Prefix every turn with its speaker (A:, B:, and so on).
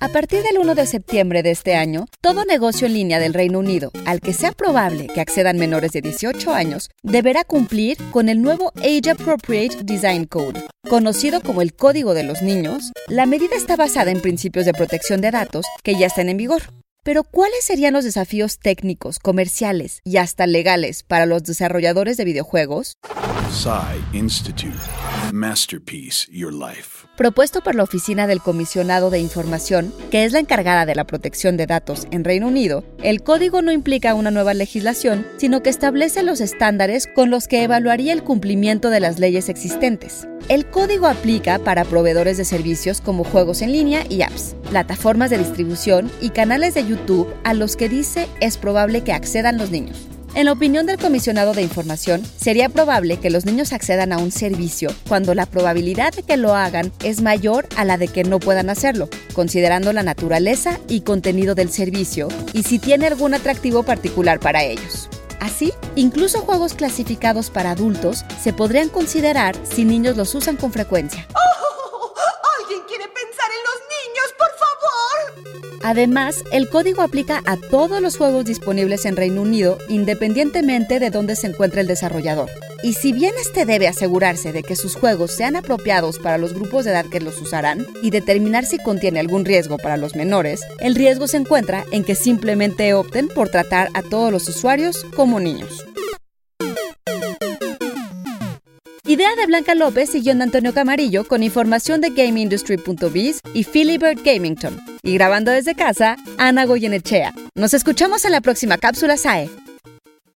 A: A partir del 1 de septiembre de este año, todo negocio en línea del Reino Unido al que sea probable que accedan menores de 18 años deberá cumplir con el nuevo Age Appropriate Design Code. Conocido como el Código de los Niños, la medida está basada en principios de protección de datos que ya están en vigor. Pero ¿cuáles serían los desafíos técnicos, comerciales y hasta legales para los desarrolladores de videojuegos?
B: Institute. Masterpiece Your Life.
A: Propuesto por la Oficina del Comisionado de Información, que es la encargada de la protección de datos en Reino Unido, el código no implica una nueva legislación, sino que establece los estándares con los que evaluaría el cumplimiento de las leyes existentes. El código aplica para proveedores de servicios como juegos en línea y apps, plataformas de distribución y canales de YouTube a los que dice es probable que accedan los niños. En la opinión del comisionado de información, sería probable que los niños accedan a un servicio cuando la probabilidad de que lo hagan es mayor a la de que no puedan hacerlo, considerando la naturaleza y contenido del servicio y si tiene algún atractivo particular para ellos. Así, incluso juegos clasificados para adultos se podrían considerar si niños los usan con frecuencia. Además, el código aplica a todos los juegos disponibles en Reino Unido independientemente de dónde se encuentre el desarrollador. Y si bien este debe asegurarse de que sus juegos sean apropiados para los grupos de edad que los usarán y determinar si contiene algún riesgo para los menores, el riesgo se encuentra en que simplemente opten por tratar a todos los usuarios como niños. Idea de Blanca López y guion Antonio Camarillo con información de GameIndustry.biz y Philibert Gamington. Y grabando desde casa, Ana Goyenechea. Nos escuchamos en la próxima cápsula SAE.